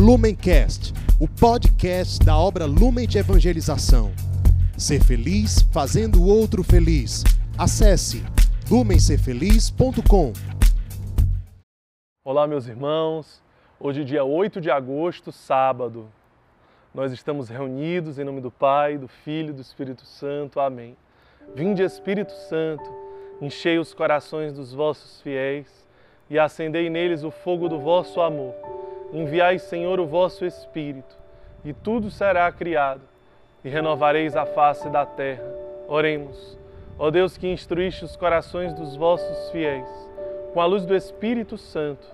Lumencast, o podcast da obra Lumen de Evangelização. Ser feliz fazendo o outro feliz. Acesse lumencerfeliz.com. Olá, meus irmãos. Hoje, dia 8 de agosto, sábado. Nós estamos reunidos em nome do Pai, do Filho e do Espírito Santo. Amém. Vinde, Espírito Santo, enchei os corações dos vossos fiéis e acendei neles o fogo do vosso amor. Enviai, Senhor, o vosso Espírito, e tudo será criado, e renovareis a face da terra. Oremos. Ó Deus que instruíste os corações dos vossos fiéis, com a luz do Espírito Santo,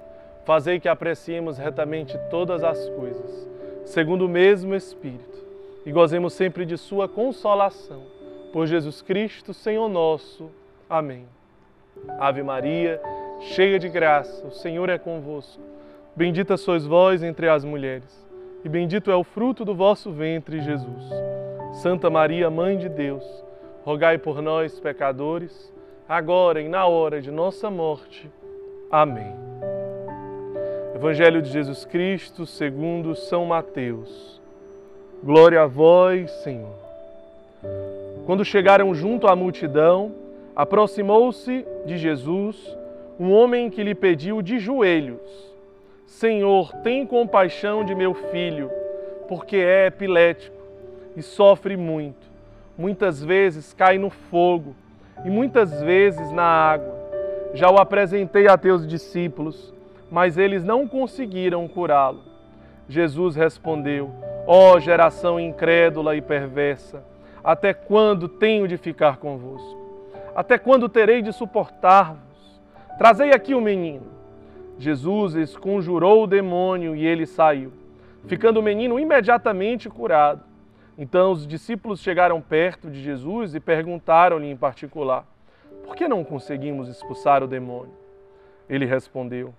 fazei que apreciemos retamente todas as coisas, segundo o mesmo Espírito, e gozemos sempre de Sua consolação. Por Jesus Cristo, Senhor nosso. Amém. Ave Maria, cheia de graça, o Senhor é convosco. Bendita sois vós entre as mulheres, e bendito é o fruto do vosso ventre, Jesus. Santa Maria, Mãe de Deus, rogai por nós, pecadores, agora e na hora de nossa morte. Amém. Evangelho de Jesus Cristo, segundo São Mateus. Glória a vós, Senhor. Quando chegaram junto à multidão, aproximou-se de Jesus um homem que lhe pediu de joelhos Senhor, tem compaixão de meu filho, porque é epilético e sofre muito. Muitas vezes cai no fogo e muitas vezes na água. Já o apresentei a teus discípulos, mas eles não conseguiram curá-lo. Jesus respondeu: Ó oh, geração incrédula e perversa, até quando tenho de ficar convosco? Até quando terei de suportar-vos? Trazei aqui o menino. Jesus esconjurou o demônio e ele saiu, ficando o menino imediatamente curado. Então os discípulos chegaram perto de Jesus e perguntaram-lhe em particular: Por que não conseguimos expulsar o demônio? Ele respondeu: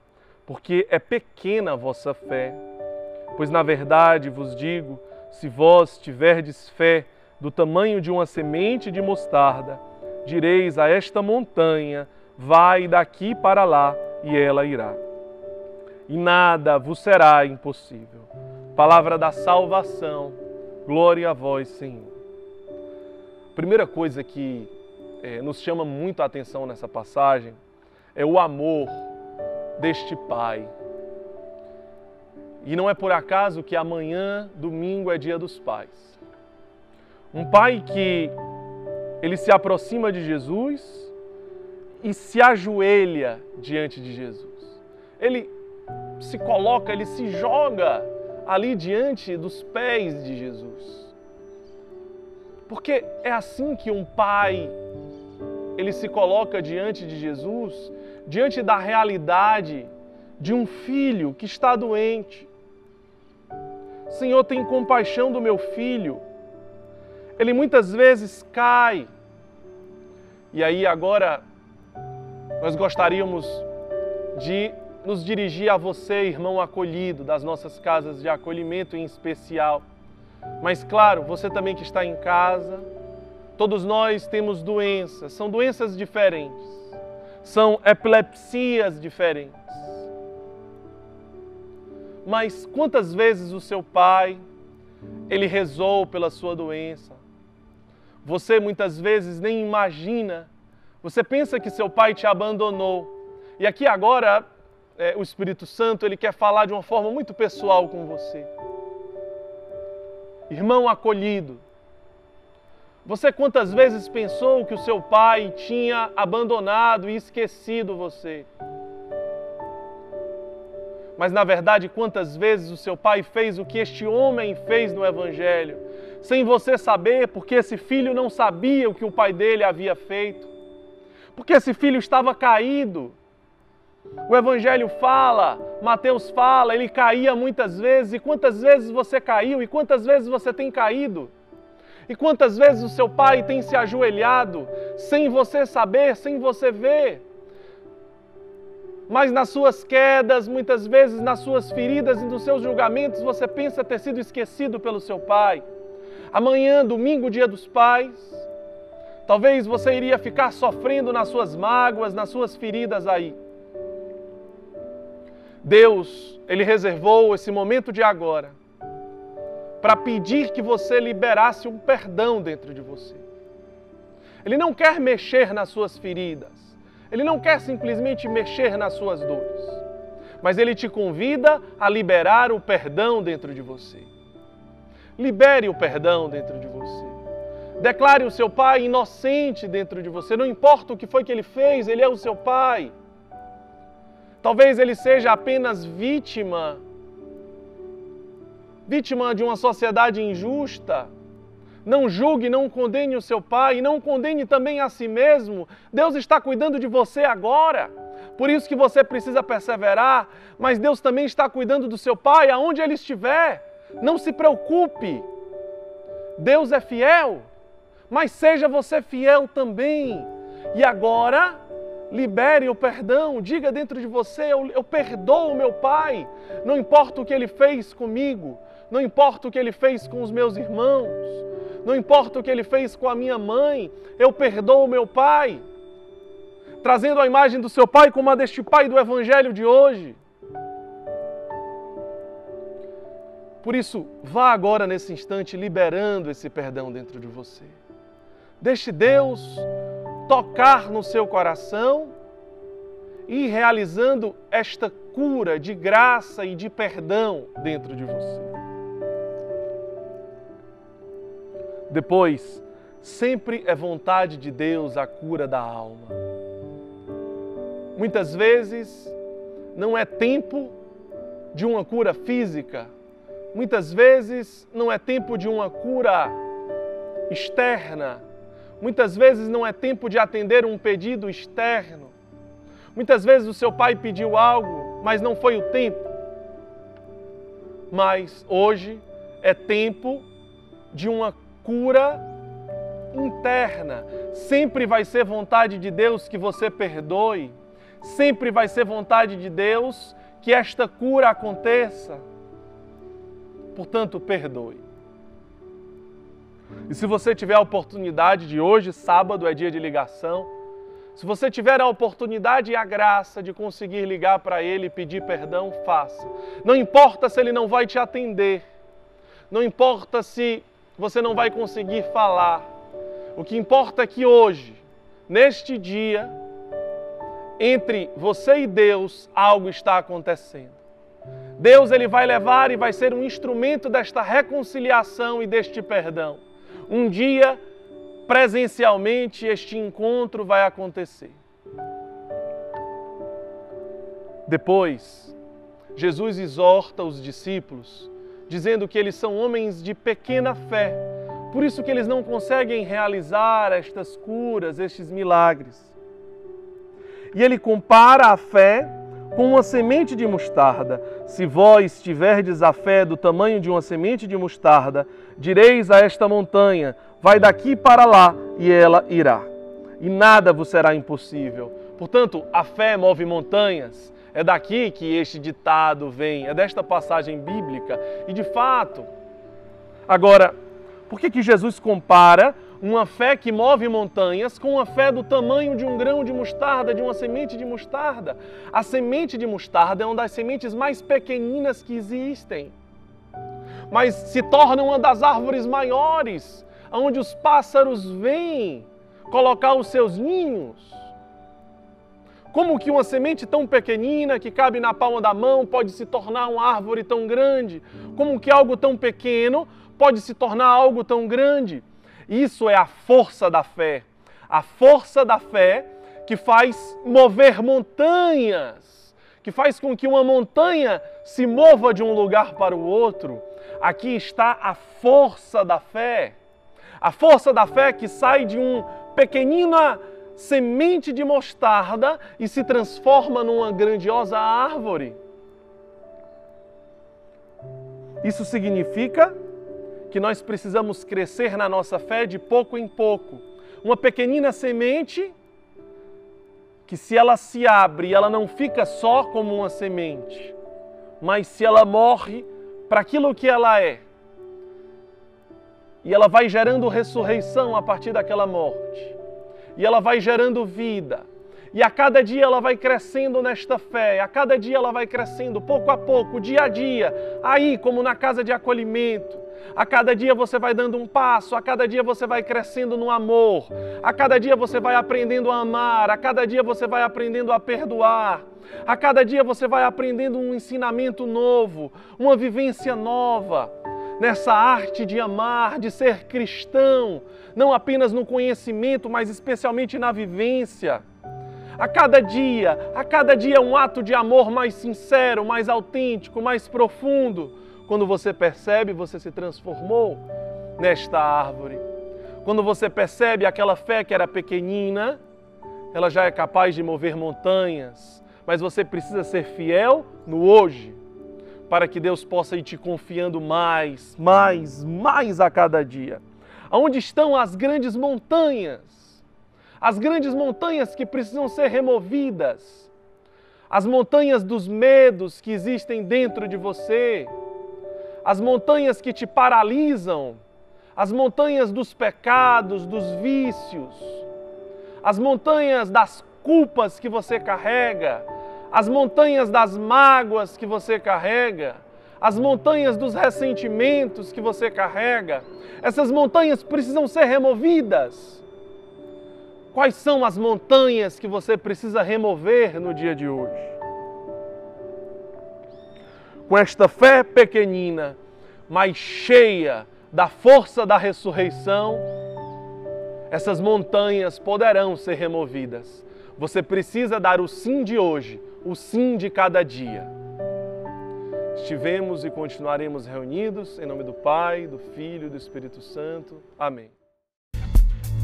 Porque é pequena a vossa fé. Pois na verdade vos digo: se vós tiverdes fé do tamanho de uma semente de mostarda, direis a esta montanha: Vai daqui para lá, e ela irá e nada vos será impossível. Palavra da salvação, glória a vós, Senhor. Primeira coisa que é, nos chama muito a atenção nessa passagem é o amor deste Pai. E não é por acaso que amanhã, domingo, é dia dos pais. Um pai que ele se aproxima de Jesus e se ajoelha diante de Jesus. Ele se coloca, ele se joga ali diante dos pés de Jesus. Porque é assim que um pai ele se coloca diante de Jesus, diante da realidade de um filho que está doente. Senhor, tem compaixão do meu filho. Ele muitas vezes cai. E aí agora nós gostaríamos de nos dirigir a você, irmão acolhido, das nossas casas de acolhimento em especial. Mas, claro, você também que está em casa, todos nós temos doenças, são doenças diferentes, são epilepsias diferentes. Mas quantas vezes o seu pai, ele rezou pela sua doença? Você muitas vezes nem imagina, você pensa que seu pai te abandonou. E aqui agora é, o Espírito Santo ele quer falar de uma forma muito pessoal com você. Irmão acolhido, você quantas vezes pensou que o seu pai tinha abandonado e esquecido você? Mas na verdade, quantas vezes o seu pai fez o que este homem fez no Evangelho, sem você saber, porque esse filho não sabia o que o pai dele havia feito, porque esse filho estava caído, o Evangelho fala, Mateus fala, ele caía muitas vezes. E quantas vezes você caiu? E quantas vezes você tem caído? E quantas vezes o seu pai tem se ajoelhado sem você saber, sem você ver? Mas nas suas quedas, muitas vezes nas suas feridas e nos seus julgamentos, você pensa ter sido esquecido pelo seu pai. Amanhã, domingo, dia dos pais, talvez você iria ficar sofrendo nas suas mágoas, nas suas feridas aí. Deus, ele reservou esse momento de agora para pedir que você liberasse um perdão dentro de você. Ele não quer mexer nas suas feridas. Ele não quer simplesmente mexer nas suas dores. Mas ele te convida a liberar o perdão dentro de você. Libere o perdão dentro de você. Declare o seu pai inocente dentro de você. Não importa o que foi que ele fez, ele é o seu pai. Talvez ele seja apenas vítima vítima de uma sociedade injusta. Não julgue, não condene o seu pai e não condene também a si mesmo. Deus está cuidando de você agora. Por isso que você precisa perseverar, mas Deus também está cuidando do seu pai aonde ele estiver. Não se preocupe. Deus é fiel, mas seja você fiel também. E agora, libere o perdão, diga dentro de você: eu, eu perdoo o meu pai, não importa o que ele fez comigo, não importa o que ele fez com os meus irmãos, não importa o que ele fez com a minha mãe, eu perdoo o meu pai. Trazendo a imagem do seu pai como a deste pai do evangelho de hoje. Por isso, vá agora nesse instante liberando esse perdão dentro de você. Deixe Deus tocar no seu coração e realizando esta cura de graça e de perdão dentro de você. Depois, sempre é vontade de Deus a cura da alma. Muitas vezes não é tempo de uma cura física, muitas vezes não é tempo de uma cura externa, muitas vezes não é tempo de atender um pedido externo. Muitas vezes o seu pai pediu algo, mas não foi o tempo. Mas hoje é tempo de uma cura interna. Sempre vai ser vontade de Deus que você perdoe. Sempre vai ser vontade de Deus que esta cura aconteça. Portanto, perdoe. E se você tiver a oportunidade de hoje, sábado é dia de ligação, se você tiver a oportunidade e a graça de conseguir ligar para ele e pedir perdão, faça. Não importa se ele não vai te atender, não importa se você não vai conseguir falar. O que importa é que hoje, neste dia, entre você e Deus, algo está acontecendo. Deus ele vai levar e vai ser um instrumento desta reconciliação e deste perdão. Um dia, presencialmente, este encontro vai acontecer. Depois, Jesus exorta os discípulos dizendo que eles são homens de pequena fé. Por isso que eles não conseguem realizar estas curas, estes milagres. E ele compara a fé com uma semente de mostarda. Se vós tiverdes a fé do tamanho de uma semente de mostarda, direis a esta montanha: vai daqui para lá, e ela irá. E nada vos será impossível. Portanto, a fé move montanhas, é daqui que este ditado vem, é desta passagem bíblica. E de fato, agora, por que, que Jesus compara uma fé que move montanhas com uma fé do tamanho de um grão de mostarda, de uma semente de mostarda? A semente de mostarda é uma das sementes mais pequeninas que existem, mas se torna uma das árvores maiores, onde os pássaros vêm colocar os seus ninhos. Como que uma semente tão pequenina que cabe na palma da mão pode se tornar uma árvore tão grande? Como que algo tão pequeno pode se tornar algo tão grande? Isso é a força da fé. A força da fé que faz mover montanhas, que faz com que uma montanha se mova de um lugar para o outro. Aqui está a força da fé. A força da fé que sai de um pequenina semente de mostarda e se transforma numa grandiosa árvore. Isso significa que nós precisamos crescer na nossa fé de pouco em pouco. Uma pequenina semente que se ela se abre, ela não fica só como uma semente, mas se ela morre para aquilo que ela é, e ela vai gerando ressurreição a partir daquela morte e ela vai gerando vida. E a cada dia ela vai crescendo nesta fé, a cada dia ela vai crescendo pouco a pouco, dia a dia, aí como na casa de acolhimento. A cada dia você vai dando um passo, a cada dia você vai crescendo no amor, a cada dia você vai aprendendo a amar, a cada dia você vai aprendendo a perdoar, a cada dia você vai aprendendo um ensinamento novo, uma vivência nova nessa arte de amar, de ser cristão, não apenas no conhecimento, mas especialmente na vivência. A cada dia, a cada dia um ato de amor mais sincero, mais autêntico, mais profundo. Quando você percebe, você se transformou nesta árvore. Quando você percebe aquela fé que era pequenina, ela já é capaz de mover montanhas, mas você precisa ser fiel no hoje, para que Deus possa ir te confiando mais, mais, mais a cada dia. Aonde estão as grandes montanhas? as grandes montanhas que precisam ser removidas, as montanhas dos medos que existem dentro de você, as montanhas que te paralisam, as montanhas dos pecados, dos vícios, as montanhas das culpas que você carrega, as montanhas das mágoas que você carrega, as montanhas dos ressentimentos que você carrega. Essas montanhas precisam ser removidas. Quais são as montanhas que você precisa remover no dia de hoje? Com esta fé pequenina, mas cheia da força da ressurreição, essas montanhas poderão ser removidas. Você precisa dar o sim de hoje, o sim de cada dia. Estivemos e continuaremos reunidos em nome do Pai, do Filho e do Espírito Santo. Amém.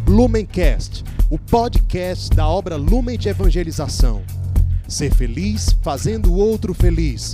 Lumencast, o podcast da obra Lumen de Evangelização. Ser feliz fazendo o outro feliz.